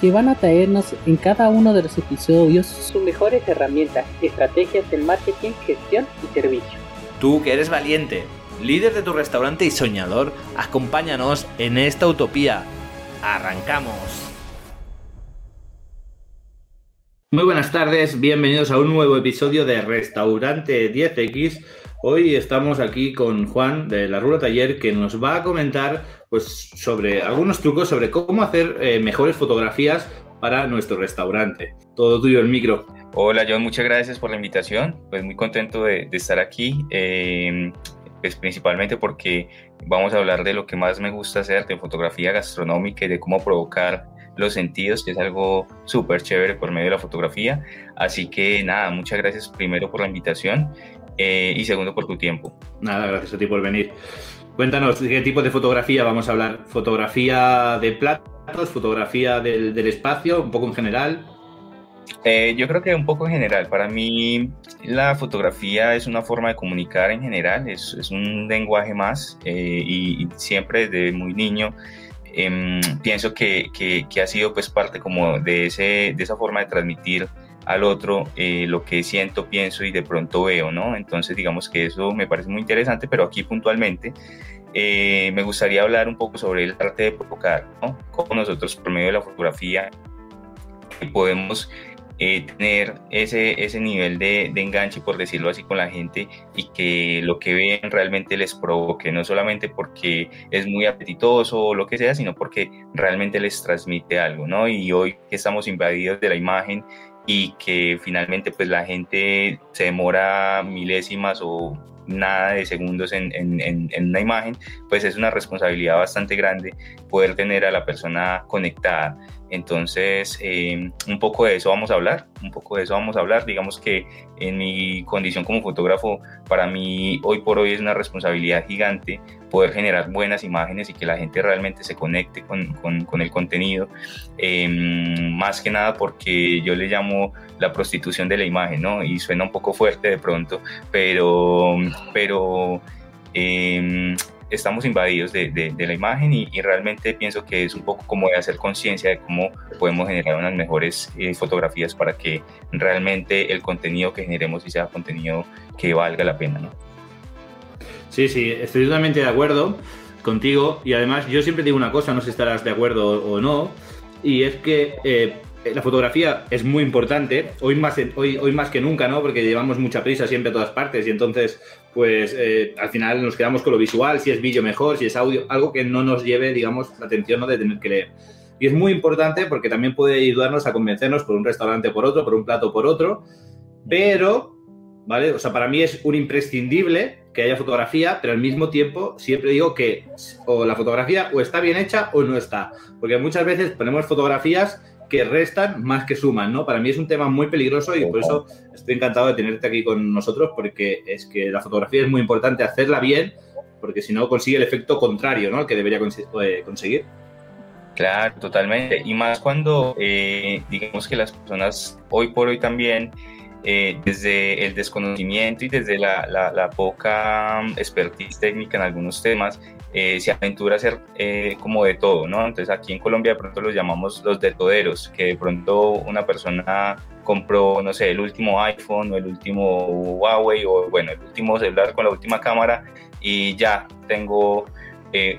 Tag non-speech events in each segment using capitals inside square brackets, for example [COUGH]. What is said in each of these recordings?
que van a traernos en cada uno de los episodios sus mejores herramientas, estrategias en marketing, gestión y servicio. Tú que eres valiente, líder de tu restaurante y soñador, acompáñanos en esta utopía. ¡Arrancamos! Muy buenas tardes, bienvenidos a un nuevo episodio de Restaurante 10X. Hoy estamos aquí con Juan de la Rula Taller que nos va a comentar pues, sobre algunos trucos sobre cómo hacer eh, mejores fotografías para nuestro restaurante. Todo tuyo el micro. Hola John, muchas gracias por la invitación. Pues muy contento de, estar aquí, eh, pues principalmente porque vamos a hablar de lo que más me gusta hacer, de fotografía gastronómica y de cómo provocar los sentidos, que es algo súper chévere por medio de la fotografía. Así que nada, muchas gracias primero por la invitación eh, y segundo por tu tiempo. Nada, gracias a ti por venir. Cuéntanos, ¿de qué tipo de fotografía vamos a hablar? ¿Fotografía de platos? ¿Fotografía del, espacio? ¿Un poco en general? Eh, yo creo que un poco en general. Para mí la fotografía es una forma de comunicar en general, es, es un lenguaje más eh, y, siempre desde muy niño em, pienso que, que, que, ha sido pues parte como de, ese, de esa forma de transmitir al otro eh, lo que siento, pienso y de pronto veo, ¿no? Entonces digamos que eso me parece muy interesante, pero aquí puntualmente eh, me gustaría hablar un poco sobre el arte de provocar, ¿no? Cómo nosotros por medio de la fotografía podemos eh, tener ese, ese nivel de, enganche, por decirlo así, con la gente y que lo que ven realmente les provoque, no solamente porque es muy apetitoso o lo que sea, sino porque realmente les transmite algo, ¿no? Y hoy que estamos invadidos de la imagen y que finalmente pues la gente se demora milésimas o nada de segundos en, en, una imagen, pues es una responsabilidad bastante grande poder tener a la persona conectada. Entonces, eh, un poco de eso vamos a hablar, un poco de eso vamos a hablar. Digamos que en mi condición como fotógrafo, para mí hoy por hoy es una responsabilidad gigante poder generar buenas imágenes y que la gente realmente se conecte con, con, el contenido. Em, más que nada porque yo le llamo la prostitución de la imagen, ¿no? Y suena un poco fuerte de pronto, pero, pero eh, estamos invadidos de, de, la imagen y, realmente pienso que es un poco como de hacer conciencia de cómo podemos generar unas mejores eh, fotografías para que realmente el contenido que generemos sea contenido que valga la pena, ¿no? Sí, sí, estoy totalmente de acuerdo contigo y además yo siempre digo una cosa, no sé si estarás de acuerdo o no, y es que eh, la fotografía es muy importante, hoy más, hoy, hoy más que nunca, ¿no? Porque llevamos mucha prisa siempre a todas partes y entonces, pues eh, al final nos quedamos con lo visual, si es vídeo mejor, si es audio, algo que no nos lleve, digamos, la atención ¿no? de tener que leer. Y es muy importante porque también puede ayudarnos a convencernos por un restaurante por otro, por un plato por otro, pero, ¿vale? O sea, para mí es un imprescindible que haya fotografía, pero al mismo tiempo siempre digo que o la fotografía o está bien hecha o no está, porque muchas veces ponemos fotografías que restan más que suman, ¿no? Para mí es un tema muy peligroso y por eso estoy encantado de tenerte aquí con nosotros porque es que la fotografía es muy importante hacerla bien porque si no consigue el efecto contrario, ¿no? Que debería eh, conseguir. Claro, totalmente. Y más cuando eh, digamos que las personas hoy por hoy también eh, desde el desconocimiento y desde la, la, poca mm, expertise técnica en algunos temas, eh, se aventura a hacer eh, como de todo, ¿no? Entonces aquí en Colombia de pronto los llamamos los detoderos, que de pronto una persona compró, no sé, el último iPhone o el último Huawei o bueno, el último celular con la última cámara y ya tengo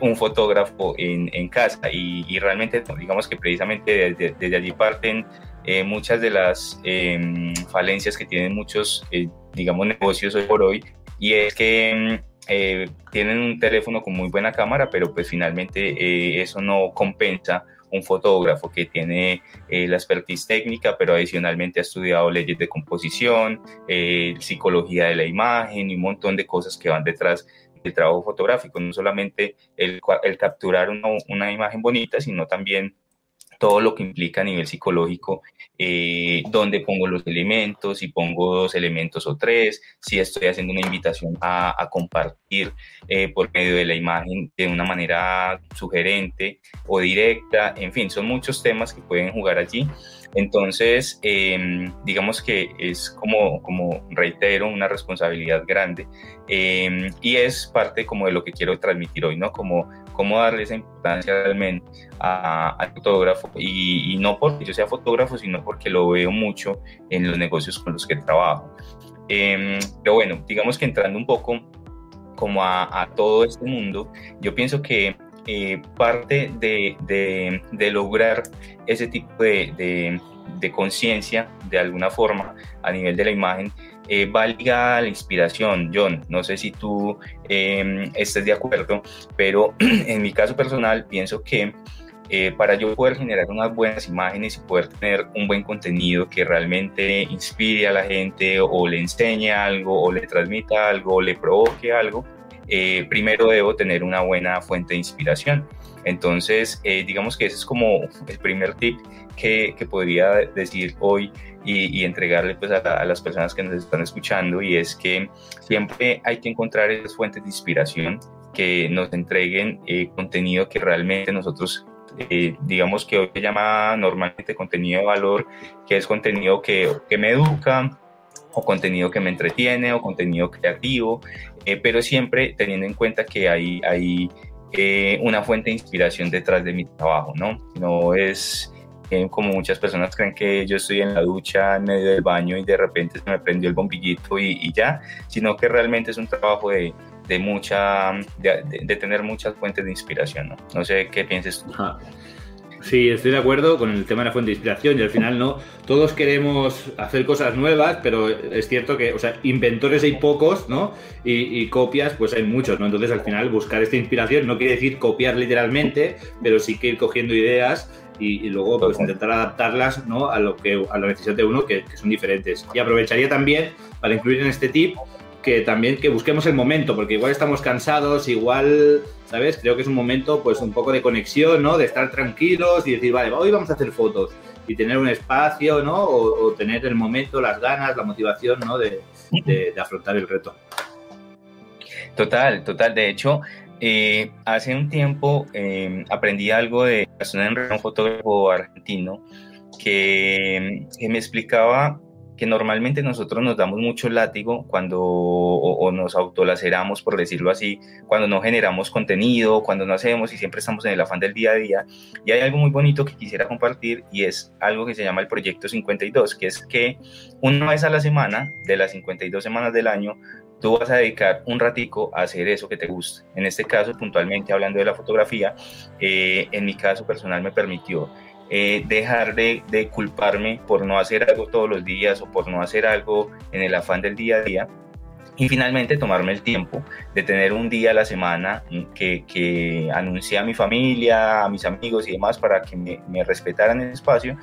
un fotógrafo en, en casa y, y, realmente digamos que precisamente desde, desde allí parten eh, muchas de las em, falencias que tienen muchos, eh, digamos, negocios hoy por hoy, y es que em, eh, tienen un teléfono con muy buena cámara, pero pues finalmente eso no compensa un fotógrafo que tiene la expertise técnica, pero adicionalmente ha estudiado leyes de composición, psicología de la imagen y un montón de cosas que van detrás del trabajo fotográfico, no solamente el, el capturar una imagen bonita, sino también todo lo que implica a nivel psicológico, eh, dónde pongo los elementos, si pongo dos elementos o tres, si estoy haciendo una invitación a, compartir eh, por medio de la imagen de una manera sugerente o directa, en fin, son muchos temas que pueden jugar allí. Entonces, em, digamos que es como, como reitero, una responsabilidad grande em, y es parte como de lo que quiero transmitir hoy, ¿no? Como cómo darle esa importancia realmente al fotógrafo y, no porque yo sea fotógrafo, sino porque lo veo mucho en los negocios con los que trabajo. Em, pero bueno, digamos que entrando un poco como a, todo este mundo, yo pienso que eh, parte de, lograr ese tipo de conciencia de alguna forma a nivel de la imagen eh, va ligada a la inspiración. John, no sé si tú eh, estés de acuerdo, pero [CLEARS THROAT] en mi caso personal pienso que eh, para yo poder generar unas buenas imágenes y poder tener un buen contenido que realmente inspire a la gente o le enseñe algo o le transmita algo o le provoque algo, eh, primero debo tener una buena fuente de inspiración. Entonces, digamos que ese es como el primer tip que, que podría decir hoy y, entregarle pues a, las personas que nos están escuchando y es que siempre hay que encontrar esas fuentes de inspiración que nos entreguen eh, contenido que realmente nosotros eh, digamos que hoy se llama normalmente contenido de valor, que es contenido que, que me educa o contenido que me entretiene o contenido creativo, eh, pero siempre teniendo en cuenta que hay, hay una fuente de inspiración detrás de mi trabajo, ¿no? No es como muchas personas creen que yo estoy en la ducha en medio del baño y de repente se me prendió el bombillito y, ya, sino que realmente es un trabajo de, de mucha, de, tener muchas fuentes de inspiración, ¿no? No sé qué pienses tú. Sí, estoy de acuerdo con el tema de la fuente de inspiración y al final no, todos queremos hacer cosas nuevas, pero es cierto que, o sea, inventores hay pocos, ¿no? Y, y, copias, pues hay muchos, ¿no? Entonces al final buscar esta inspiración no quiere decir copiar literalmente, pero sí que ir cogiendo ideas y, luego pues, intentar adaptarlas ¿no? a lo que a la necesidad de uno que, son diferentes. Y aprovecharía también para incluir en este tip que también que busquemos el momento, porque igual estamos cansados, igual, ¿sabes? Creo que es un momento pues un poco de conexión, ¿no? De estar tranquilos y decir, vale, hoy vamos a hacer fotos y tener un espacio, ¿no? O, tener el momento, las ganas, la motivación, ¿no? De, de, afrontar el reto. Total, total. De hecho, eh, hace un tiempo em, aprendí algo de un fotógrafo argentino que, me explicaba que normalmente nosotros nos damos mucho látigo cuando o, nos autolaceramos, por decirlo así, cuando no generamos contenido, cuando no hacemos y siempre estamos en el afán del día a día. Y hay algo muy bonito que quisiera compartir y es algo que se llama el Proyecto 52, que es que una vez a la semana, de las 52 semanas del año, tú vas a dedicar un ratico a hacer eso que te gusta. En este caso, puntualmente hablando de la fotografía, eh, en mi caso personal me permitió eh, dejar de, culparme por no hacer algo todos los días o por no hacer algo en el afán del día a día. Y finalmente tomarme el tiempo de tener un día a la semana que, que anuncié a mi familia, a mis amigos y demás para que me respetaran el espacio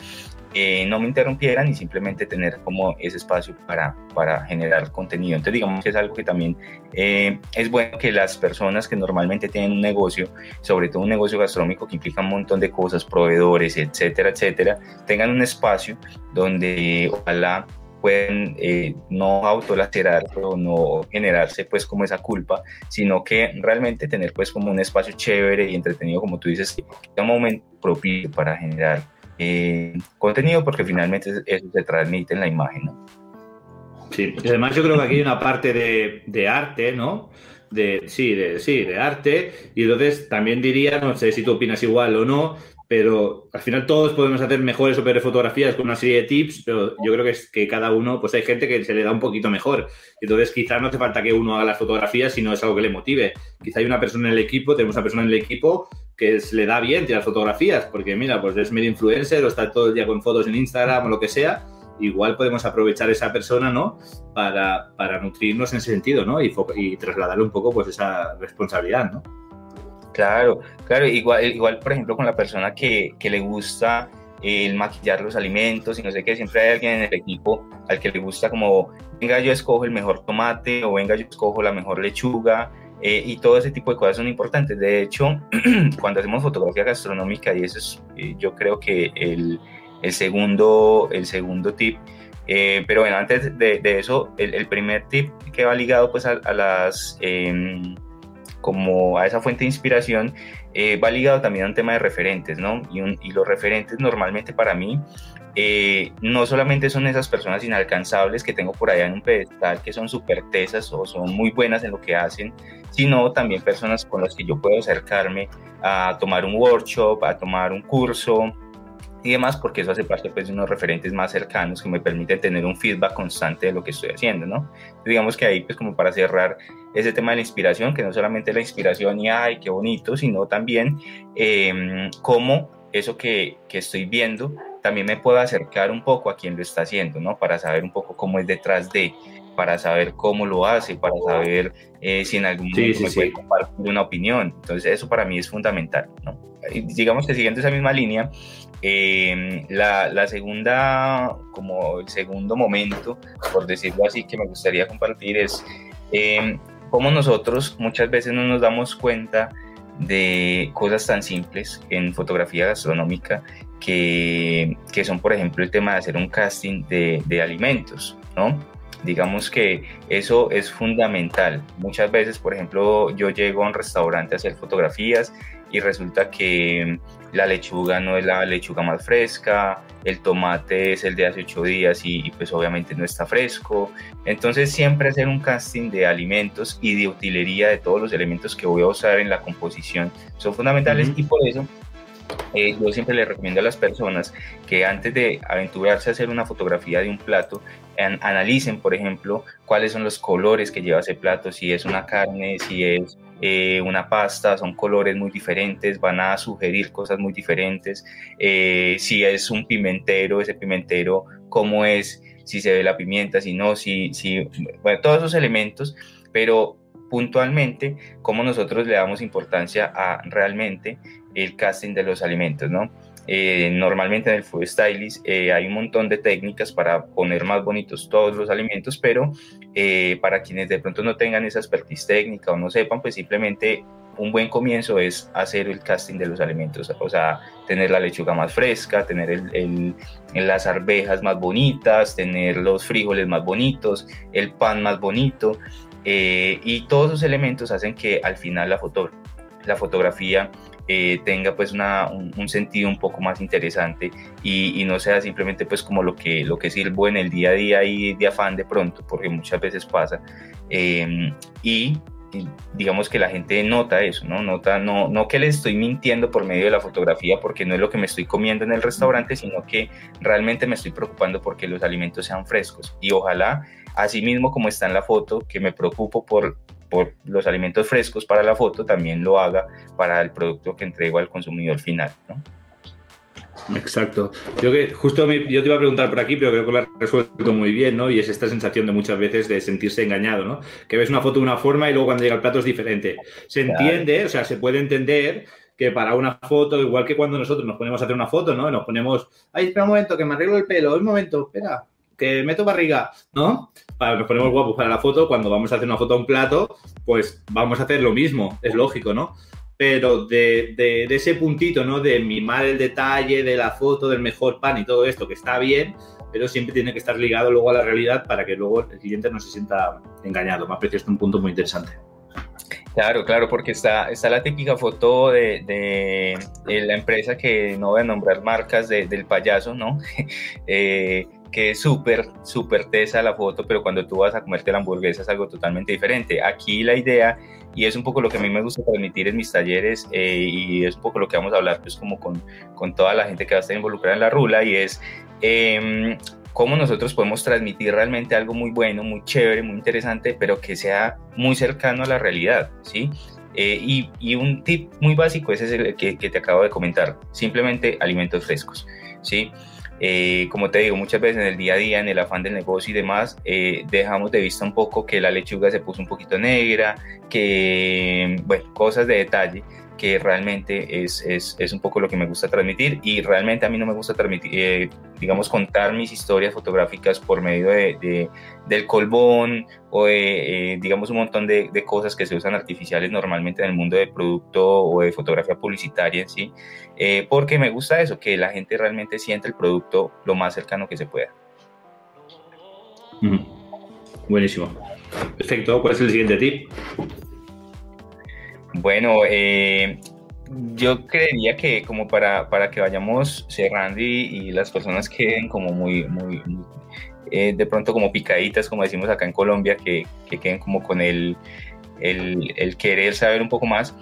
eh, no me interrumpieran y simplemente tener como ese espacio para, para generar contenido. Entonces digamos que es algo que también eh, es bueno que las personas que normalmente tienen un negocio, sobre todo un negocio gastronómico que implica un montón de cosas, proveedores, etcétera, etcétera, tengan un espacio donde ojalá pueden eh, no autolacerar o no generarse pues como esa culpa, sino que realmente tener pues como un espacio chévere y entretenido, como tú dices, un momento propicio para generar eh, contenido porque finalmente eso se transmite en la imagen. Sí, y además yo creo que aquí hay una parte de, de arte, ¿no? De, sí, de, sí, de arte. Y entonces también diría, no sé si tú opinas igual o no, pero al final todos podemos hacer mejores o peores fotografías con una serie de tips, pero yo creo que es que cada uno, pues hay gente que se le da un poquito mejor. Entonces quizás no hace falta que uno haga las fotografías, sino es algo que le motive. Quizá hay una persona en el equipo, tenemos una persona en el equipo que se le da bien tirar fotografías, porque mira, pues es medio influencer o está todo el día con fotos en Instagram o lo que sea, igual podemos aprovechar esa persona, ¿no? Para, para nutrirnos en ese sentido, ¿no? Y, y trasladarle un poco pues esa responsabilidad, ¿no? Claro, claro, igual, igual por ejemplo con la persona que, que le gusta el maquillar los alimentos y no sé qué, siempre hay alguien en el equipo al que le gusta como, venga yo escojo el mejor tomate o venga yo escojo la mejor lechuga eh, y todo ese tipo de cosas son importantes. De hecho, [CLEARS THROAT] cuando hacemos fotografía gastronómica, y eso es eh, yo creo que el, el, segundo, el segundo tip, eh, pero bueno, antes de, de eso, el, el, primer tip que va ligado pues a, a las, em, como a esa fuente de inspiración, va ligado también a un tema de referentes, ¿no? Y, un, y los referentes normalmente para mí eh, no solamente son esas personas inalcanzables que tengo por allá en un pedestal que son súper tesas o son muy buenas en lo que hacen, sino también personas con las que yo puedo acercarme a tomar un workshop, a tomar un curso y demás, porque eso hace parte pues, de unos referentes más cercanos que me permiten tener un feedback constante de lo que estoy haciendo, ¿no? Digamos que ahí, pues como para cerrar ese tema de la inspiración, que no solamente la inspiración y, ay, qué bonito, sino también eh, cómo eso que, que estoy viendo también me puedo acercar un poco a quien lo está haciendo, ¿no? Para saber un poco cómo es detrás de, para saber cómo lo hace, para saber eh, si en algún momento me puede compartir una opinión. Entonces, eso para mí es fundamental, ¿no? digamos que siguiendo esa misma línea, eh, la, la, segunda, como el segundo momento, por decirlo así, que me gustaría compartir es eh, cómo nosotros muchas veces no nos damos cuenta de cosas tan simples en fotografía gastronómica que, que son, por ejemplo, el tema de hacer un casting de, de alimentos, ¿no? Digamos que eso es fundamental. Muchas veces, por ejemplo, yo llego a un restaurante a hacer fotografías y resulta que la lechuga no es la lechuga más fresca, el tomate es el de hace ocho días y, pues obviamente no está fresco. Entonces siempre hacer un casting de alimentos y de utilería de todos los elementos que voy a usar en la composición son fundamentales y por eso eh, yo siempre le recomiendo a las personas que antes de aventurarse a hacer una fotografía de un plato, an analicen, por ejemplo, cuáles son los colores que lleva ese plato, si es una carne, si es eh, una pasta, son colores muy diferentes, van a sugerir cosas muy diferentes, eh, si es un pimentero, ese pimentero, cómo es, si se ve la pimienta, si no, si, si bueno, todos esos elementos, pero puntualmente cómo nosotros le damos importancia a realmente el casting de los alimentos, ¿no? Eh, normalmente en el food stylist eh, hay un montón de técnicas para poner más bonitos todos los alimentos, pero eh, para quienes de pronto no tengan esa expertise técnica o no sepan, pues simplemente un buen comienzo es hacer el casting de los alimentos, o sea, tener la lechuga más fresca, tener el, el, las arvejas más bonitas, tener los frijoles más bonitos, el pan más bonito, y todos esos elementos hacen que al final la, foto, la fotografía eh, tenga pues una, un, sentido un poco más interesante y, y, no sea simplemente pues como lo que, lo que sirvo en el día a día y de afán de pronto, porque muchas veces pasa. Eh, y, y digamos que la gente nota eso, ¿no? Nota, no, no que le estoy mintiendo por medio de la fotografía porque no es lo que me estoy comiendo en el restaurante, sino que realmente me estoy preocupando porque los alimentos sean frescos. Y ojalá, así mismo como está en la foto, que me preocupo por por los alimentos frescos para la foto, también lo haga para el producto que entrego al consumidor final. ¿no? Exacto. Yo que justo me, yo te iba a preguntar por aquí, pero creo que lo has resuelto muy bien, ¿no? Y es esta sensación de muchas veces de sentirse engañado, ¿no? Que ves una foto de una forma y luego cuando llega el plato es diferente. Se entiende, claro. o sea, se puede entender que para una foto, igual que cuando nosotros nos ponemos a hacer una foto, ¿no? Nos ponemos, ay, espera un momento, que me arreglo el pelo, un momento, espera, que meto barriga, ¿no? Para, nos ponemos guapos para la foto, cuando vamos a hacer una foto a un plato, pues vamos a hacer lo mismo, es lógico, ¿no? Pero de, de, de, ese puntito, ¿no? De mimar el detalle de la foto, del mejor pan y todo esto, que está bien, pero siempre tiene que estar ligado luego a la realidad para que luego el cliente no se sienta engañado. Me parece esto un punto muy interesante. Claro, claro, porque está, está la típica foto de, de, de la empresa que no voy a nombrar marcas de, del payaso, ¿no? [LAUGHS] eh, que es súper, súper tesa la foto, pero cuando tú vas a comerte la hamburguesa es algo totalmente diferente. Aquí la idea, y es un poco lo que a mí me gusta transmitir en mis talleres, eh, y es un poco lo que vamos a hablar pues como con, con toda la gente que va a estar involucrada en la rula, y es eh, cómo nosotros podemos transmitir realmente algo muy bueno, muy chévere, muy interesante, pero que sea muy cercano a la realidad, ¿sí? Eh, y, y, un tip muy básico ese es el que, que te acabo de comentar, simplemente alimentos frescos, ¿sí? Eh, como te digo, muchas veces en el día a día, en el afán del negocio y demás, eh, dejamos de vista un poco que la lechuga se puso un poquito negra, que, bueno, cosas de detalle, que realmente es, es, es, un poco lo que me gusta transmitir y realmente a mí no me gusta transmitir, eh, digamos, contar mis historias fotográficas por medio de, del colbón o de, eh, digamos, un montón de, de, cosas que se usan artificiales normalmente en el mundo de producto o de fotografía publicitaria en sí, eh, porque me gusta eso, que la gente realmente siente el producto lo más cercano que se pueda. Buenísimo. Perfecto. ¿Cuál es el siguiente tip? Bueno, eh, yo creería que como para, para que vayamos cerrando y, las personas queden como muy, muy, eh, de pronto como picaditas, como decimos acá en Colombia, que, que queden como con el, el, el, querer saber un poco más.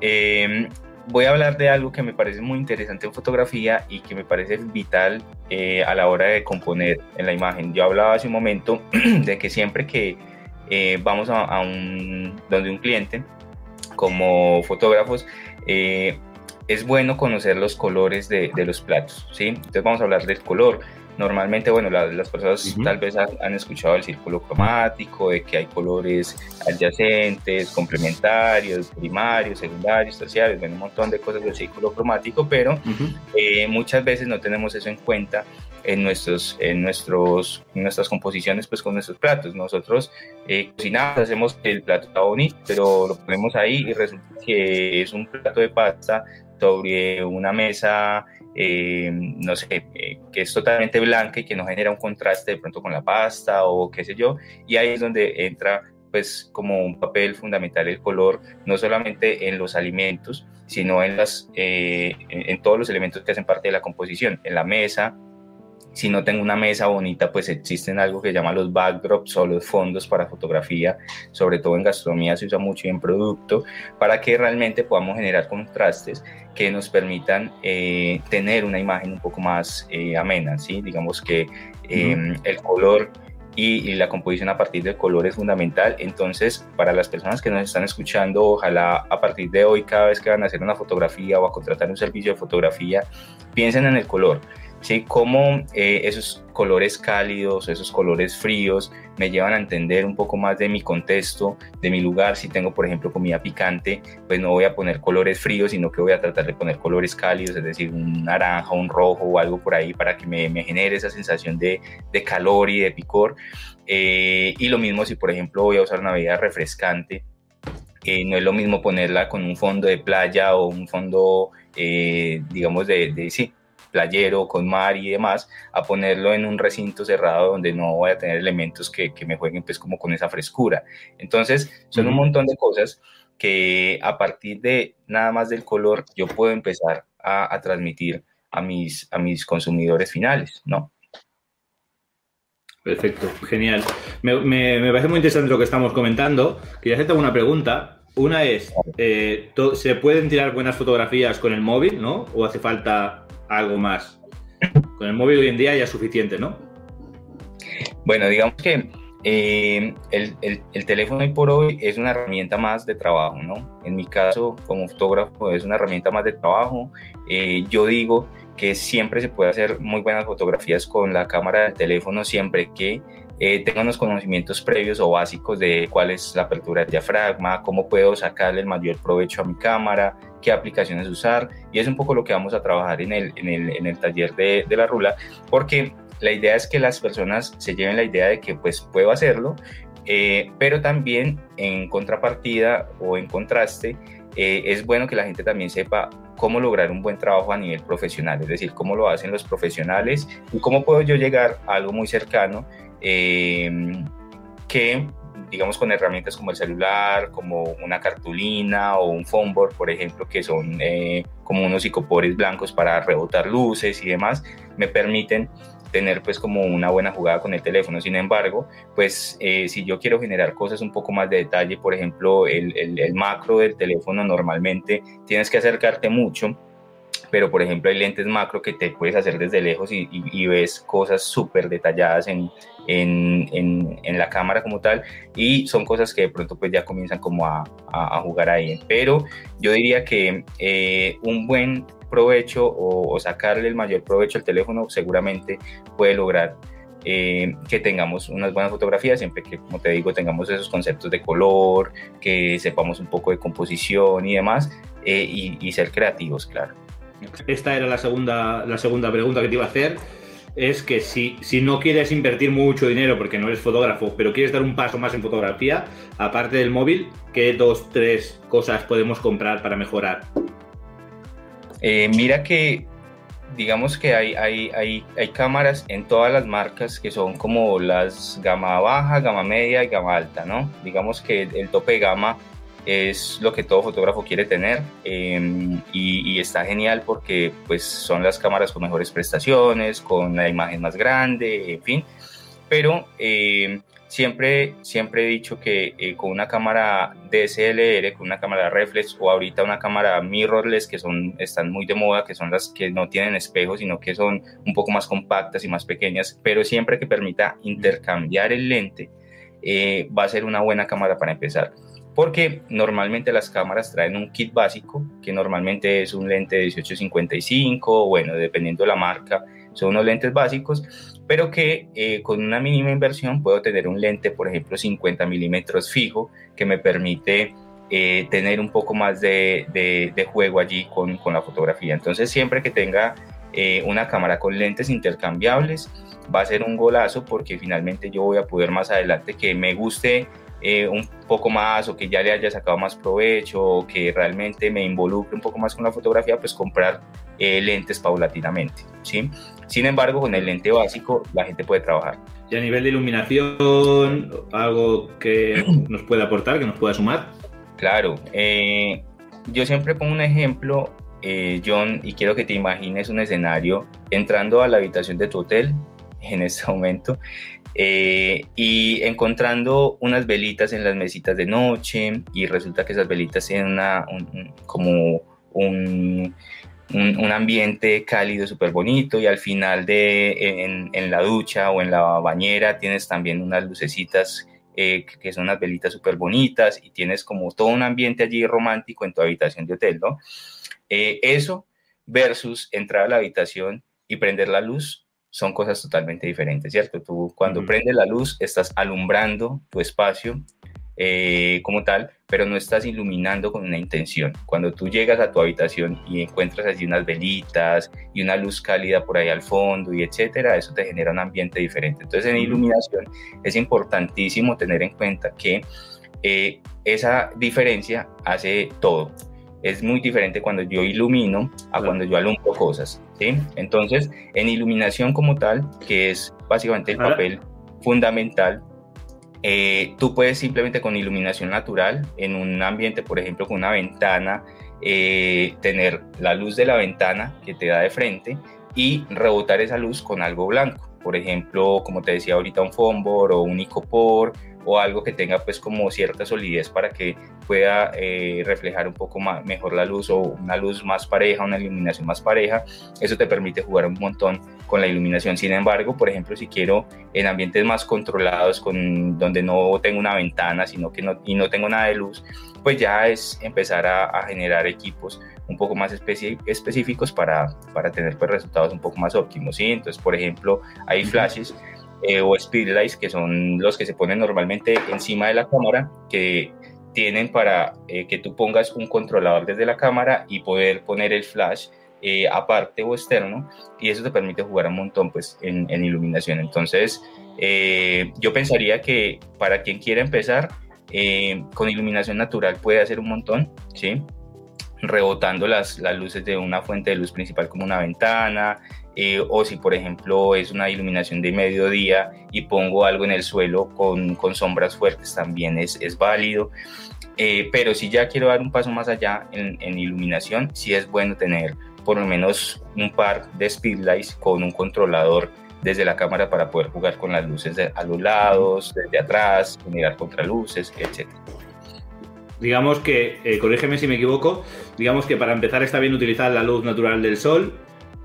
Eh, voy a hablar de algo que me parece muy interesante en fotografía y que me parece vital a la hora de componer en la imagen. Yo hablaba hace un momento [CLEARS THROAT] de que siempre que vamos a, a un, donde un cliente, como fotógrafos, eh, es bueno conocer los colores de, los platos, ¿sí? Entonces vamos a hablar del color. Normalmente, bueno, las personas tal vez han, escuchado el círculo cromático, de que hay colores adyacentes, complementarios, primarios, secundarios, terciarios, bueno, un montón de cosas del círculo cromático, pero eh, muchas veces no tenemos eso en cuenta en, nuestros, en, nuestros, nuestras composiciones pues con nuestros platos. Nosotros eh, cocinamos, hacemos el plato está bonito, pero lo ponemos ahí y resulta que es un plato de pasta sobre una mesa, eh, no sé, eh, que es totalmente blanca y que no genera un contraste de pronto con la pasta o qué sé yo, y ahí es donde entra pues como un papel fundamental el color, no solamente en los alimentos, sino en, las, en, en todos los elementos que hacen parte de la composición, en la mesa, si no tengo una mesa bonita, pues existen algo que se llama los backdrops o los fondos para fotografía, sobre todo en gastronomía se usa mucho y en producto, para que realmente podamos generar contrastes que nos permitan eh, tener una imagen un poco más eh, amena, ¿sí? Digamos que em, el color y, la composición a partir del color es fundamental. Entonces, para las personas que nos están escuchando, ojalá a partir de hoy, cada vez que van a hacer una fotografía o a contratar un servicio de fotografía, piensen en el color. ¿Sí? Cómo eh, esos colores cálidos, esos colores fríos me llevan a entender un poco más de mi contexto, de mi lugar. Si tengo, por ejemplo, comida picante, pues no voy a poner colores fríos, sino que voy a tratar de poner colores cálidos, es decir, un naranja, un rojo o algo por ahí para que me, genere esa sensación de, calor y de picor. Eh, y lo mismo si, por ejemplo, voy a usar una bebida refrescante, eh, no es lo mismo ponerla con un fondo de playa o un fondo, digamos, de, de sí, playero, con mar y demás, a ponerlo en un recinto cerrado donde no voy a tener elementos que, que me jueguen pues como con esa frescura. Entonces, son un montón de cosas que a partir de nada más del color yo puedo empezar a, a transmitir a mis, a mis consumidores finales, ¿no? Perfecto, genial. Me, me, me, parece muy interesante lo que estamos comentando. Quería hacerte una pregunta. Una es, eh, ¿se pueden tirar buenas fotografías con el móvil, no? ¿O hace falta algo más. Con el móvil hoy en día ya es suficiente, ¿no? Bueno, digamos que eh, el, el, teléfono hoy por hoy es una herramienta más de trabajo, ¿no? En mi caso, como fotógrafo, es una herramienta más de trabajo. Eh, yo digo que siempre se puede hacer muy buenas fotografías con la cámara del teléfono, siempre que eh, tengan los conocimientos previos o básicos de cuál es la apertura del diafragma, cómo puedo sacarle el mayor provecho a mi cámara, qué aplicaciones usar. Y es un poco lo que vamos a trabajar en el, en el, en el taller de, de la rula, porque la idea es que las personas se lleven la idea de que pues puedo hacerlo, eh, pero también en contrapartida o en contraste, eh, es bueno que la gente también sepa cómo lograr un buen trabajo a nivel profesional, es decir, cómo lo hacen los profesionales y cómo puedo yo llegar a algo muy cercano eh, que digamos con herramientas como el celular, como una cartulina o un phone board, por ejemplo, que son eh, como unos psicopores blancos para rebotar luces y demás, me permiten tener pues como una buena jugada con el teléfono. Sin embargo, pues eh, si yo quiero generar cosas un poco más de detalle, por ejemplo, el, el, el macro del teléfono normalmente tienes que acercarte mucho pero por ejemplo hay lentes macro que te puedes hacer desde lejos y, y, ves cosas súper detalladas en, en, en, la cámara como tal y son cosas que de pronto pues ya comienzan como a, a, jugar ahí. Pero yo diría que eh, un buen provecho o, o, sacarle el mayor provecho al teléfono seguramente puede lograr eh, que tengamos unas buenas fotografías, siempre que, como te digo, tengamos esos conceptos de color, que sepamos un poco de composición y demás, eh, y, y, ser creativos, claro. Esta era la segunda, la segunda pregunta que te iba a hacer. Es que si, si no quieres invertir mucho dinero porque no eres fotógrafo, pero quieres dar un paso más en fotografía, aparte del móvil, ¿qué dos, tres cosas podemos comprar para mejorar? Eh, mira que digamos que hay, hay, hay, hay, cámaras en todas las marcas que son como las gama baja, gama media y gama alta, ¿no? Digamos que el tope de gama es lo que todo fotógrafo quiere tener em, y, está genial porque pues son las cámaras con mejores prestaciones, con la imagen más grande, en fin, pero em, siempre, siempre he dicho que eh, con una cámara DSLR, con una cámara reflex o ahorita una cámara mirrorless que son, están muy de moda, que son las que no tienen espejos, sino que son un poco más compactas y más pequeñas, pero siempre que permita intercambiar el lente, eh, va a ser una buena cámara para empezar. Porque normalmente las cámaras traen un kit básico, que normalmente es un lente de 1855, bueno, dependiendo de la marca, son unos lentes básicos, pero que eh, con una mínima inversión puedo tener un lente, por ejemplo, 50 milímetros fijo, que me permite eh, tener un poco más de, de, juego allí con, con, la fotografía. Entonces, siempre que tenga eh, una cámara con lentes intercambiables, va a ser un golazo porque finalmente yo voy a poder más adelante que me guste eh, un poco más o que ya le haya sacado más provecho o que realmente me involucre un poco más con la fotografía, pues comprar eh, lentes paulatinamente. ¿sí? Sin embargo, con el lente básico la gente puede trabajar. Y a nivel de iluminación, algo que nos puede aportar, que nos pueda sumar. Claro, eh, yo siempre pongo un ejemplo, John, y quiero que te imagines un escenario entrando a la habitación de tu hotel [LAUGHS] en este momento eh, y encontrando unas velitas en las mesitas de noche y resulta que esas velitas tienen una, como un, un, ambiente cálido súper bonito y al final de en, en, la ducha o en la bañera tienes también unas lucecitas eh, que son unas velitas súper bonitas y tienes como todo un ambiente allí romántico en tu habitación de hotel, ¿no? Eh, eso versus entrar a la habitación y prender la luz son cosas totalmente diferentes, ¿cierto? Tú cuando prendes la luz estás alumbrando tu espacio eh, como tal, pero no estás iluminando con una intención. Cuando tú llegas a tu habitación y encuentras allí unas velitas y una luz cálida por ahí al fondo y etcétera, eso te genera un ambiente diferente. Entonces en iluminación es importantísimo tener en cuenta que eh, esa diferencia hace todo es muy diferente cuando yo ilumino a cuando yo alumbro cosas, ¿sí? Entonces, en iluminación como tal, que es básicamente el papel fundamental, eh, tú puedes simplemente con iluminación natural, en un ambiente, por ejemplo, con una ventana, eh, tener la luz de la ventana que te da de frente y rebotar esa luz con algo blanco. Por ejemplo, como te decía ahorita, un fombor o un icopor o algo que tenga pues como cierta solidez para que pueda eh, reflejar un poco más, mejor la luz o una luz más pareja, una iluminación más pareja, eso te permite jugar un montón con la iluminación. Sin embargo, por ejemplo, si quiero en ambientes más controlados, con, donde no tengo una ventana sino que no, y no tengo nada de luz, pues ya es empezar a, generar equipos un poco más específicos para, para tener pues, resultados un poco más óptimos. ¿sí? Entonces, por ejemplo, hay flashes eh, o speedlights, que son los que se ponen normalmente encima de la cámara, que tienen para eh, que tú pongas un controlador desde la cámara y poder poner el flash eh, aparte o externo, y eso te permite jugar un montón pues, en, iluminación. Entonces, yo pensaría que para quien quiera empezar, con iluminación natural puede hacer un montón, ¿sí? Rebotando las, las luces de una fuente de luz principal como una ventana, eh, o si por ejemplo es una iluminación de mediodía y pongo algo en el suelo con, con sombras fuertes también es, es válido. Eh, pero si ya quiero dar un paso más allá en, iluminación, sí es bueno tener por lo menos un par de speedlights con un controlador desde la cámara para poder jugar con las luces a los lados, desde atrás, mirar contraluces, etc. Digamos que, eh, corrígeme si me equivoco, digamos que para empezar está bien utilizar la luz natural del sol,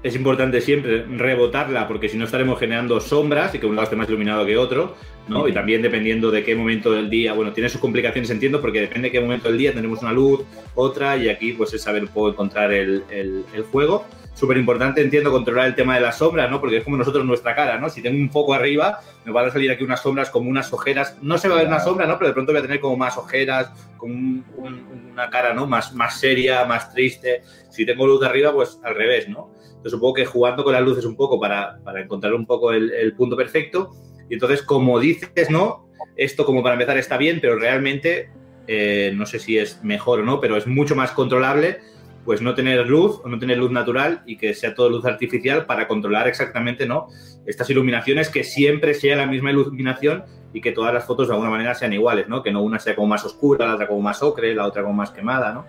es importante siempre rebotarla porque si no estaremos generando sombras y que un lado esté más iluminado que otro. ¿no? Y también dependiendo de qué momento del día, bueno, tiene sus complicaciones, entiendo, porque depende de qué momento del día tenemos una luz, otra, y aquí pues es saber un poco encontrar el, el, el juego súper importante, entiendo, controlar el tema de las sombras, ¿no? Porque es como nosotros nuestra cara, ¿no? Si tengo un foco arriba, me van a salir aquí unas sombras como unas ojeras. No se va a ver una sombra, ¿no? Pero de pronto voy a tener como más ojeras, con un, un, una cara, ¿no? Más, más seria, más triste. Si tengo luz de arriba, pues al revés, ¿no? Entonces supongo que jugando con las luces un poco para, para encontrar un poco el, el punto perfecto. Y entonces, como dices, ¿no? Esto como para empezar está bien, pero realmente eh, no sé si es mejor o no, pero es mucho más controlable pues no tener luz o no tener luz natural y que sea todo luz artificial para controlar exactamente ¿no? estas iluminaciones, que siempre sea la misma iluminación y que todas las fotos de alguna manera sean iguales, ¿no? que no una sea como más oscura, la otra como más ocre, la otra como más quemada. ¿no?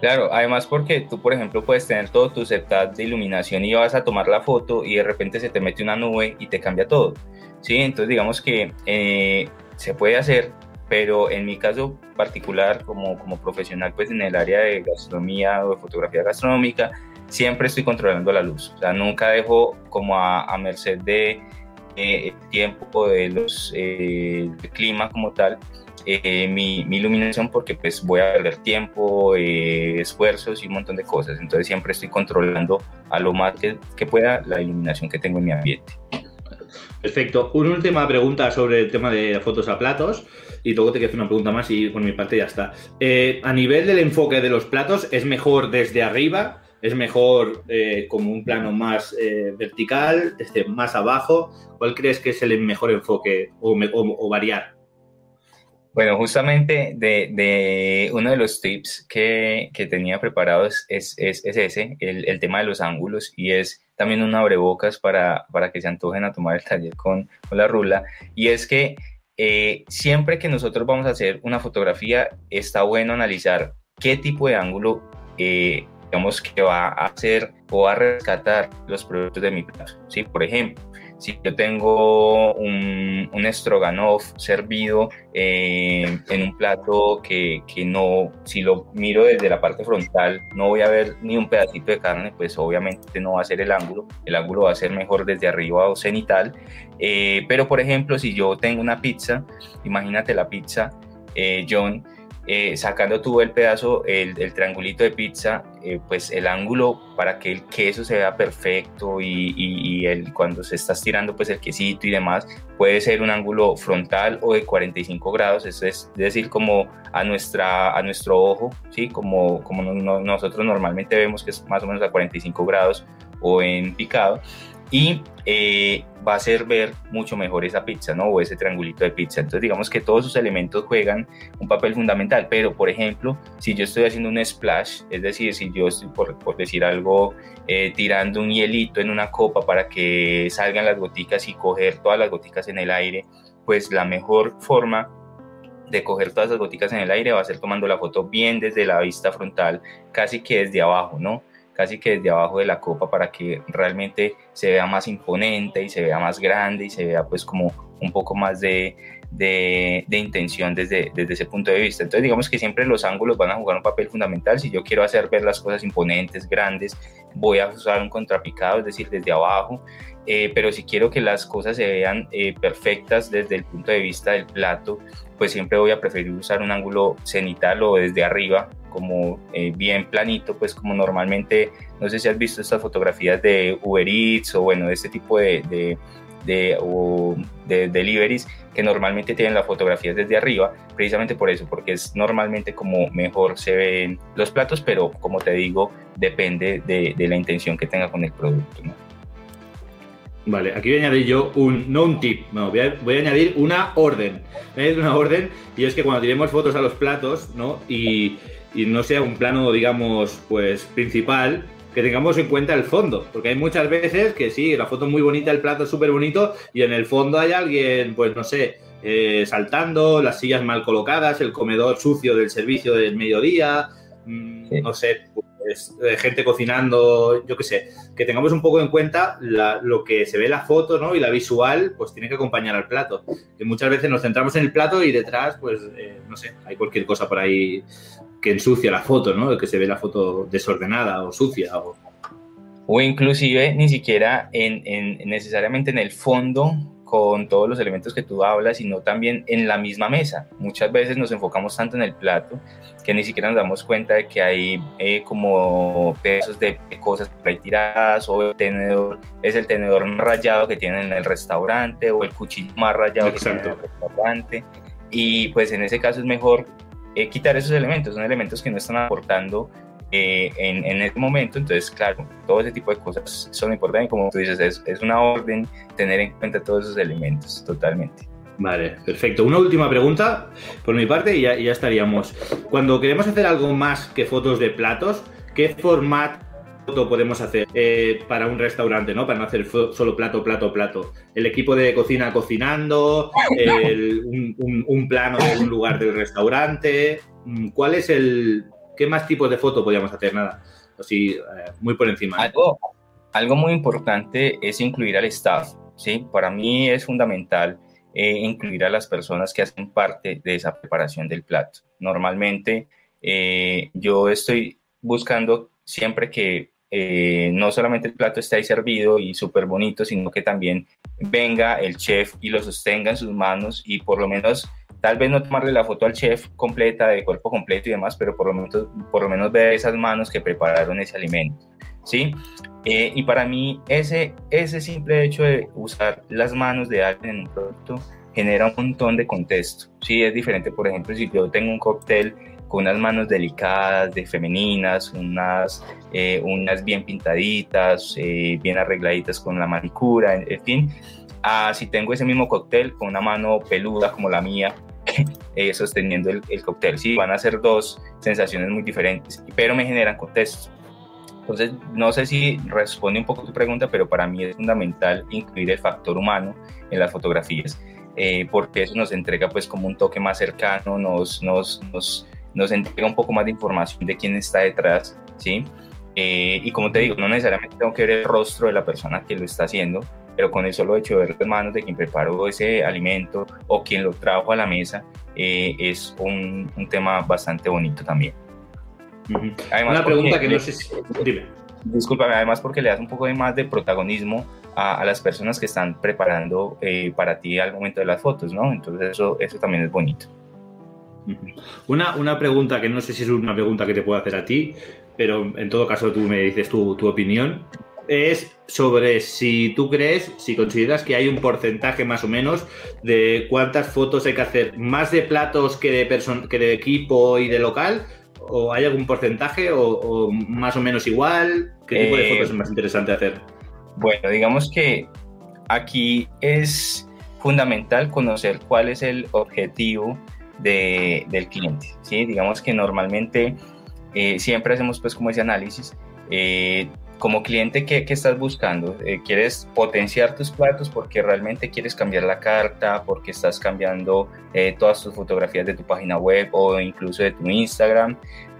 Claro, además porque tú, por ejemplo, puedes tener todo tu setup de iluminación y vas a tomar la foto y de repente se te mete una nube y te cambia todo. Sí, entonces digamos que eh, se puede hacer, pero en mi caso particular como, como profesional pues en el área de gastronomía o de fotografía gastronómica, siempre estoy controlando la luz, o sea, nunca dejo como a, a merced de eh, el tiempo, de los, eh, del clima como tal, eh, mi, mi, iluminación porque pues voy a perder tiempo, eh, esfuerzos y un montón de cosas. Entonces siempre estoy controlando a lo más que, que, pueda la iluminación que tengo en mi ambiente. Perfecto. Una última pregunta sobre el tema de fotos a platos y luego te quiero hacer una pregunta más y por mi parte ya está. Eh, a nivel del enfoque de los platos, ¿es mejor desde arriba? ¿Es mejor eh, como un plano más eh, vertical, desde más abajo? ¿Cuál crees que es el mejor enfoque o, variar? Bueno, justamente de, uno de los tips que, tenía preparados es, es, es ese, el, tema de los ángulos, y es también un abrebocas para, para que se antojen a tomar el taller con, con la rula, y es que eh, siempre que nosotros vamos a hacer una fotografía, está bueno analizar qué tipo de ángulo, eh, digamos, que va a hacer o a rescatar los productos de mi plato. ¿sí? Por ejemplo, si yo tengo un, un stroganoff servido eh, en un plato que, que, no, si lo miro desde la parte frontal, no voy a ver ni un pedacito de carne, pues obviamente no va a ser el ángulo, el ángulo va a ser mejor desde arriba o cenital. Eh, pero por ejemplo, si yo tengo una pizza, imagínate la pizza, eh, John, eh, sacando tú el pedazo, el, el triangulito de pizza, eh, pues el ángulo para que el queso se vea perfecto y, y, el, cuando se está estirando pues el quesito y demás, puede ser un ángulo frontal o de 45 grados, eso es decir, como a, nuestra, a nuestro ojo, ¿sí? como, como no, nosotros normalmente vemos que es más o menos a 45 grados o en picado y eh, va a hacer ver mucho mejor esa pizza, ¿no? O ese triangulito de pizza. Entonces, digamos que todos esos elementos juegan un papel fundamental, pero, por ejemplo, si yo estoy haciendo un splash, es decir, si yo estoy, por, por decir algo, eh, tirando un hielito en una copa para que salgan las goticas y coger todas las goticas en el aire, pues la mejor forma de coger todas esas goticas en el aire va a ser tomando la foto bien desde la vista frontal, casi que desde abajo, ¿no? Casi que desde abajo de la copa para que realmente se vea más imponente y se vea más grande y se vea pues como un poco más de, de, intención desde, desde ese punto de vista. Entonces digamos que siempre los ángulos van a jugar un papel fundamental. Si yo quiero hacer ver las cosas imponentes, grandes, voy a usar un contrapicado, es decir, desde abajo. Eh, pero si quiero que las cosas se vean eh, perfectas desde el punto de vista del plato, pues siempre voy a preferir usar un ángulo cenital o desde arriba, como eh, bien planito, pues como normalmente, no sé si has visto estas fotografías de Uber Eats o bueno, de este tipo de, de, de, o de deliveries que normalmente tienen las fotografías desde arriba, precisamente por eso, porque es normalmente como mejor se ven los platos, pero como te digo, depende de, de la intención que tenga con el producto. ¿no? Vale, aquí voy a añadir yo un, no un tip, no, voy a, voy a añadir una orden. Voy a añadir una orden y es que cuando tiremos fotos a los platos, ¿no? Y, y no sea un plano, digamos, pues principal, que tengamos en cuenta el fondo, porque hay muchas veces que sí, la foto es muy bonita, el plato es súper bonito y en el fondo hay alguien, pues no sé, eh, saltando, las sillas mal colocadas, el comedor sucio del servicio del mediodía, mmm, sí. no sé, pues, eh, gente cocinando, yo qué sé, que tengamos un poco en cuenta la, lo que se ve en la foto ¿no? y la visual, pues tiene que acompañar al plato. Que muchas veces nos centramos en el plato y detrás, pues, eh, no sé, hay cualquier cosa por ahí que ensucia la foto, ¿no? Que se ve la foto desordenada o sucia. O, o inclusive ni siquiera en, en, necesariamente en el fondo con todos los elementos que tú hablas, sino también en la misma mesa. Muchas veces nos enfocamos tanto en el plato que ni siquiera nos damos cuenta de que hay eh, como pedazos de cosas por ahí tiradas o el tenedor es el tenedor más rayado que tienen en el restaurante o el cuchillo más rayado que tienen en el restaurante. Y pues en ese caso es mejor eh, quitar esos elementos, son elementos que no están aportando eh, en, en este momento. Entonces, claro, todo ese tipo de cosas son importantes. Como tú dices, es, es una orden tener en cuenta todos esos elementos, totalmente. Vale, perfecto. Una última pregunta por mi parte y ya, ya, estaríamos. Cuando queremos hacer algo más que fotos de platos, ¿qué formato podemos hacer eh, para un restaurante, ¿no? Para no hacer solo plato, plato, plato. El equipo de cocina cocinando, [LAUGHS] el, un, un, un, plano de un lugar del restaurante. ¿Cuál es el, ¿Qué más tipos de fotos podríamos hacer? Nada, así, eh, muy por encima. Algo, algo muy importante es incluir al staff, ¿sí? Para mí es fundamental eh, incluir a las personas que hacen parte de esa preparación del plato. Normalmente eh, yo estoy buscando siempre que eh, no solamente el plato esté ahí servido y súper bonito, sino que también venga el chef y lo sostenga en sus manos y por lo menos tal vez no tomarle la foto al chef completa, de cuerpo completo y demás, pero por lo menos, por lo menos ver esas manos que prepararon ese alimento, ¿sí? Eh, y para mí ese, ese simple hecho de usar las manos de alguien en un producto genera un montón de contexto, ¿sí? Es diferente, por ejemplo, si yo tengo un cóctel con unas manos delicadas, de femeninas, unas, eh, unas bien pintaditas, eh, bien arregladitas con la manicura, en, en fin, a si tengo ese mismo cóctel con una mano peluda como la mía, eh, sosteniendo el, el, cóctel. Sí, van a ser dos sensaciones muy diferentes, pero me generan contexto. Entonces, no sé si responde un poco tu pregunta, pero para mí es fundamental incluir el factor humano en las fotografías, eh, porque eso nos entrega pues como un toque más cercano, nos, nos, nos, nos entrega un poco más de información de quién está detrás, ¿sí? Eh, y como te digo, no necesariamente tengo que ver el rostro de la persona que lo está haciendo, pero con el solo hecho de ver las manos de quien preparó ese alimento o quien lo trajo a la mesa, eh, es un, un, tema bastante bonito también. Uh -huh. además, Una pregunta que no sé si... Dime. Discúlpame, además porque le das un poco de más de protagonismo a, a las personas que están preparando eh, para ti al momento de las fotos, ¿no? Entonces eso, eso también es bonito. Una, una pregunta que no sé si es una pregunta que te puedo hacer a ti, pero en todo caso tú me dices tu, tu opinión es sobre si tú crees, si consideras que hay un porcentaje más o menos de cuántas fotos hay que hacer, más de platos que de, que de equipo y de local, o hay algún porcentaje o, o más o menos igual, ¿qué tipo eh, de fotos es más interesante hacer? Bueno, digamos que aquí es fundamental conocer cuál es el objetivo de, del cliente, ¿sí? Digamos que normalmente eh, siempre hacemos pues como ese análisis, eh, como cliente, ¿qué, qué estás buscando? Eh, ¿Quieres potenciar tus platos porque realmente quieres cambiar la carta, porque estás cambiando todas tus fotografías de tu página web o incluso de tu Instagram?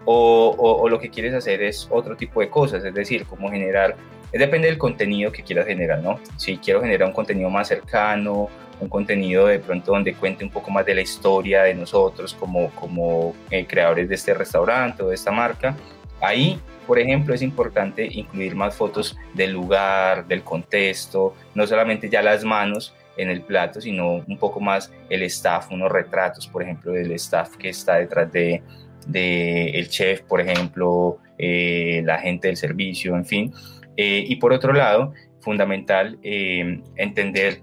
O, lo que quieres hacer es otro tipo de cosas, es decir, cómo generar, depende del contenido que quieras generar, ¿no? Si quiero generar un contenido más cercano, un contenido de pronto donde cuente un poco más de la historia de nosotros como, como eh, creadores de este restaurante o de esta marca, ahí por ejemplo, es importante incluir más fotos del lugar, del contexto, no solamente ya las manos en el plato, sino un poco más el staff, unos retratos, por ejemplo, del staff que está detrás de, de el chef, por ejemplo, eh, la gente del servicio, en fin. Eh, y por otro lado, fundamental eh, entender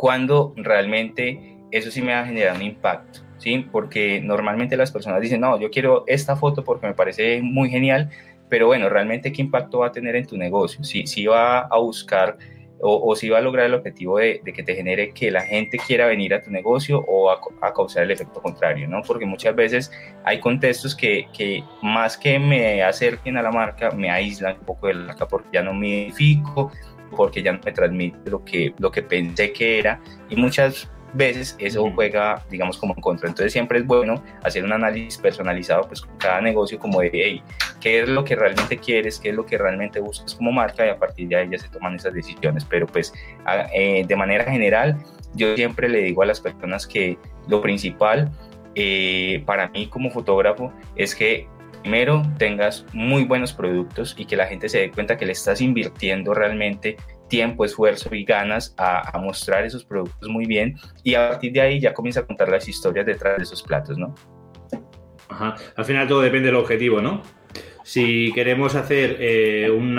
cuándo realmente eso sí me va a generar un impacto. ¿sí? Porque normalmente las personas dicen, no, yo quiero esta foto porque me parece muy genial, pero bueno, realmente qué impacto va a tener en tu negocio, si, si va a buscar o, o, si va a lograr el objetivo de, de, que te genere que la gente quiera venir a tu negocio o a, a, causar el efecto contrario, ¿no? Porque muchas veces hay contextos que, que más que me acerquen a la marca, me aíslan un poco de la marca porque ya no me identifico, porque ya no me transmite lo que, lo que pensé que era y muchas veces eso juega, digamos, como en contra. Entonces siempre es bueno hacer un análisis personalizado pues con cada negocio como de, hey, ¿qué es lo que realmente quieres? ¿Qué es lo que realmente buscas como marca? Y a partir de ahí ya se toman esas decisiones. Pero pues eh, de manera general, yo siempre le digo a las personas que lo principal eh, para mí como fotógrafo es que primero tengas muy buenos productos y que la gente se dé cuenta que le estás invirtiendo realmente tiempo, esfuerzo y ganas a, mostrar esos productos muy bien y a partir de ahí ya comienza a contar las historias detrás de esos platos, ¿no? Ajá. Al final todo depende del objetivo, ¿no? Si queremos hacer eh, un,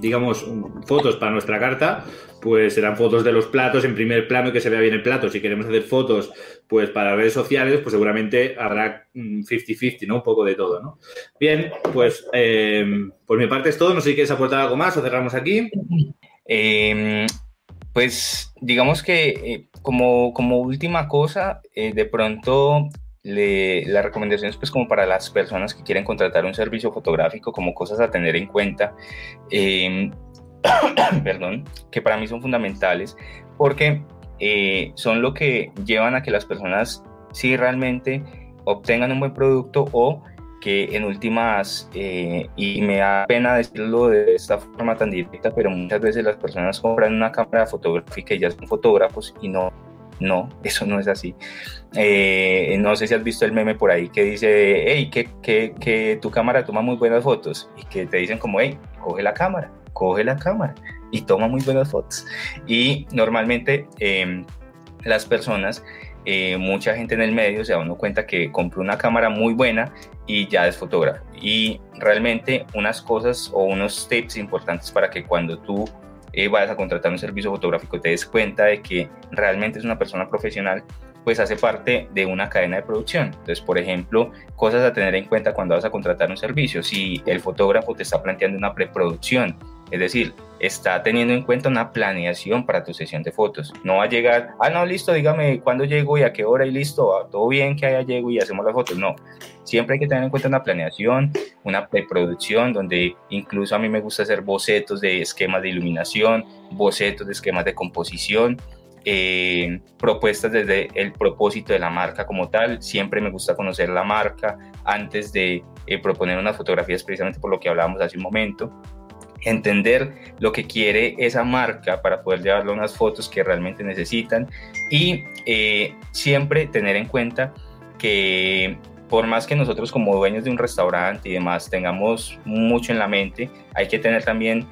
digamos, fotos para nuestra carta, pues serán fotos de los platos en primer plano y que se vea bien el plato. Si queremos hacer fotos pues para redes sociales, pues seguramente habrá 50-50, ¿no? Un poco de todo, ¿no? Bien, pues em, por mi parte es todo. No sé si quieres aportar algo más o cerramos aquí. Em, pues digamos que eh, como, como última cosa, eh, de pronto la recomendación es pues como para las personas que quieren contratar un servicio fotográfico, como cosas a tener en cuenta, em, [COUGHS] perdón, que para mí son fundamentales, porque eh, son lo que llevan a que las personas sí realmente obtengan un buen producto o que en últimas, eh, y me da pena decirlo de esta forma tan directa, pero muchas veces las personas compran una cámara fotográfica y ya son fotógrafos y no, no, eso no es así. Eh, no sé si has visto el meme por ahí que dice, hey, que, que, que tu cámara toma muy buenas fotos y que te dicen como, hey, coge la cámara, coge la cámara y toma muy buenas fotos. Y normalmente em, las personas, eh, mucha gente en el medio se da uno cuenta que compró una cámara muy buena y ya es fotógrafo. Y realmente unas cosas o unos tips importantes para que cuando tú eh, a contratar un servicio fotográfico te des cuenta de que realmente es una persona profesional pues hace parte de una cadena de producción. Entonces, por ejemplo, cosas a tener en cuenta cuando vas a contratar un servicio. Si el fotógrafo te está planteando una preproducción, es decir, está teniendo en cuenta una planeación para tu sesión de fotos. No va a llegar, ah, no, listo, dígame cuándo llego y a qué hora y listo, ah, todo bien que haya llego y hacemos las fotos. No, siempre hay que tener en cuenta una planeación, una preproducción, donde incluso a mí me gusta hacer bocetos de esquemas de iluminación, bocetos de esquemas de composición, eh, propuestas desde el propósito de la marca como tal. Siempre me gusta conocer la marca antes de eh, proponer unas fotografías, precisamente por lo que hablábamos hace un momento. Entender lo que quiere esa marca para poder llevarle unas fotos que realmente necesitan y eh, siempre tener en cuenta que por más que nosotros como dueños de un restaurante y demás tengamos mucho en la mente, hay que tener también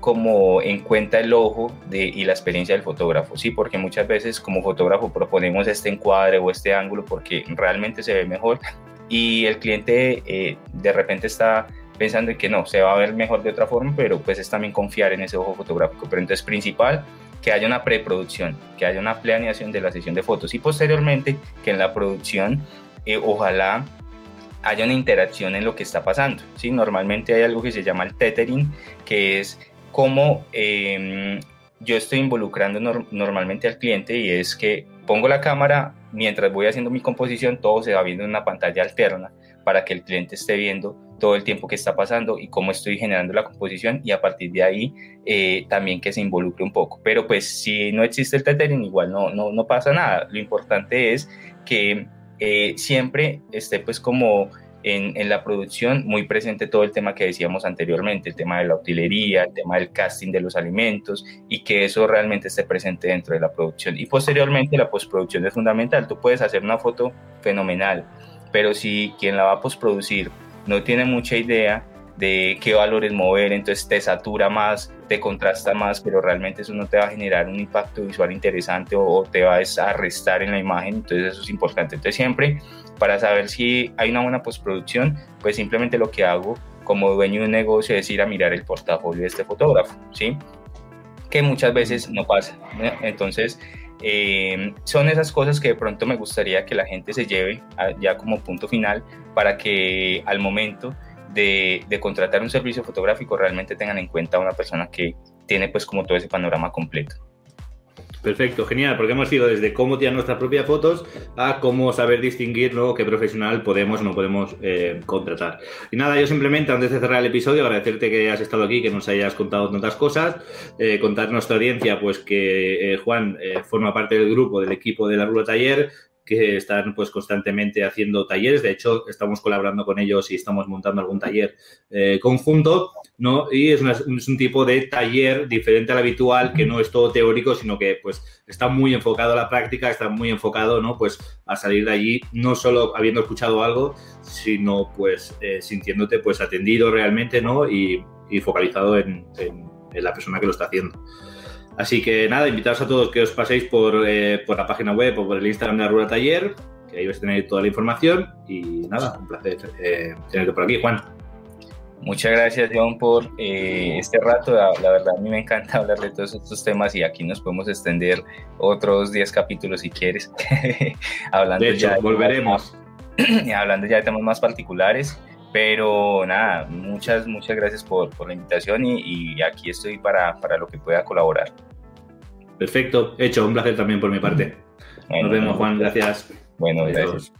como en cuenta el ojo de, y la experiencia del fotógrafo, ¿sí? Porque muchas veces como fotógrafo proponemos este encuadre o este ángulo porque realmente se ve mejor [LAUGHS] y el cliente eh, de repente está pensando en que no, se va a ver mejor de otra forma, pero pues es también confiar en ese ojo fotográfico. Pero entonces principal, que haya una preproducción, que haya una planeación de la sesión de fotos y posteriormente que en la producción eh, ojalá haya una interacción en lo que está pasando. ¿sí? Normalmente hay algo que se llama el tethering, que es cómo em, yo estoy involucrando normalmente al cliente y es que pongo la cámara mientras voy haciendo mi composición, todo se va viendo en una pantalla alterna para que el cliente esté viendo todo el tiempo que está pasando y cómo estoy generando la composición y a partir de ahí eh, también que se involucre un poco. Pero pues si no existe el tethering igual no, no, no pasa nada. Lo importante es que eh, siempre esté pues como en, la producción muy presente todo el tema que decíamos anteriormente, el tema de la utilería, el tema del casting de los alimentos y que eso realmente esté presente dentro de la producción. Y posteriormente la postproducción es fundamental. Tú puedes hacer una foto fenomenal, pero si quien la va a postproducir no tiene mucha idea de qué valores mover, entonces te satura más, te contrasta más, pero realmente eso no te va a generar un impacto visual interesante o, te va a restar en la imagen, entonces eso es importante. Entonces siempre para saber si hay una buena postproducción, pues simplemente lo que hago como dueño de un negocio es ir a mirar el portafolio de este fotógrafo, ¿sí? Que muchas veces no pasa. Entonces, eh, son esas cosas que de pronto me gustaría que la gente se lleve ya como punto final para que al momento de, de, contratar un servicio fotográfico realmente tengan en cuenta a una persona que tiene pues como todo ese panorama completo. Perfecto, genial, porque hemos ido desde cómo tirar nuestras propias fotos a cómo saber distinguir ¿no? qué profesional podemos o no podemos eh, contratar. Y nada, yo simplemente antes de cerrar el episodio agradecerte que hayas estado aquí, que nos hayas contado tantas cosas, eh, contar nuestra audiencia pues que eh, Juan forma parte del grupo, del equipo de la Rula Taller, que están pues constantemente haciendo talleres. De hecho, estamos colaborando con ellos y estamos montando algún taller eh, conjunto, ¿no? Y es, un tipo de taller diferente al habitual, que no es todo teórico, sino que pues está muy enfocado a la práctica, está muy enfocado, ¿no? Pues a salir de allí, no solo habiendo escuchado algo, sino pues eh, sintiéndote pues atendido realmente, ¿no? Y, focalizado en en la persona que lo está haciendo. Así que nada, invitaros a todos que os paséis por, eh, por la página web o por el Instagram de la Rueda Taller, que ahí vais a tener toda la información. Y nada, un placer eh, tenerte por aquí, Juan. Muchas gracias, John, por eh, este rato. La, la, verdad, a mí me encanta [LAUGHS] hablar de todos estos temas y aquí nos podemos extender otros 10 capítulos si quieres. [LAUGHS] hablando de hecho, ya volveremos. De, [CLEARS THROAT] hablando ya de temas más particulares. Pero nada, muchas, muchas gracias por, por la invitación y, y, aquí estoy para, para lo que pueda colaborar. Perfecto, hecho, un placer también por mi parte. Bueno, Nos vemos, Juan, gracias. Bueno, gracias.